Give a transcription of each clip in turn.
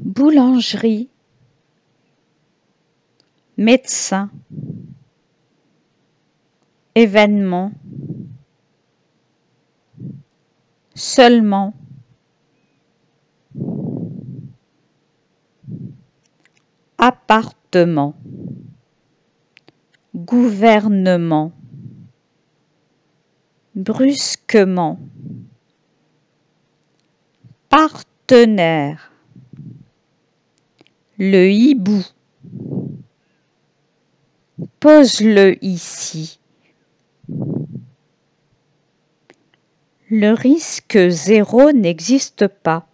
boulangerie, médecin, événement, seulement, appartement, gouvernement, brusquement, partenaire, le hibou, pose-le ici. Le risque zéro n'existe pas.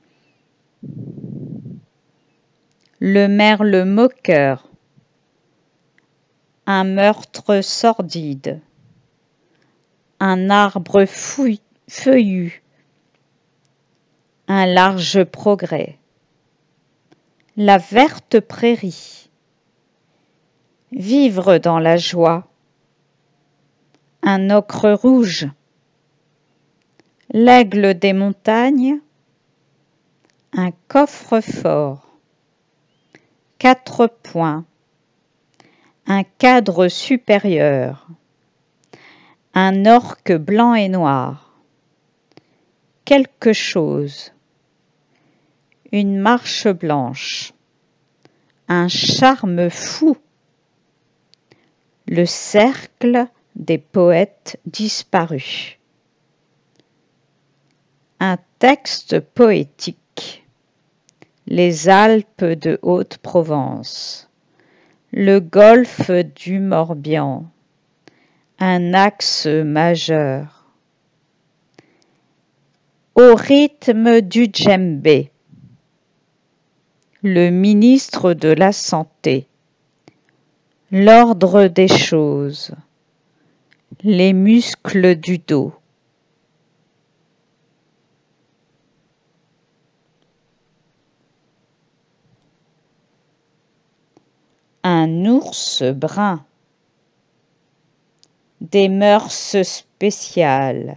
Le merle moqueur. Un meurtre sordide. Un arbre feuillu. Un large progrès. La verte prairie. Vivre dans la joie. Un ocre rouge. L'aigle des montagnes. Un coffre-fort. Quatre points. Un cadre supérieur. Un orque blanc et noir. Quelque chose. Une marche blanche. Un charme fou. Le cercle des poètes disparus. Un texte poétique. Les Alpes de Haute-Provence. Le golfe du Morbihan. Un axe majeur. Au rythme du djembé. Le ministre de la Santé. L'ordre des choses. Les muscles du dos. Un ours brun. Des mœurs spéciales.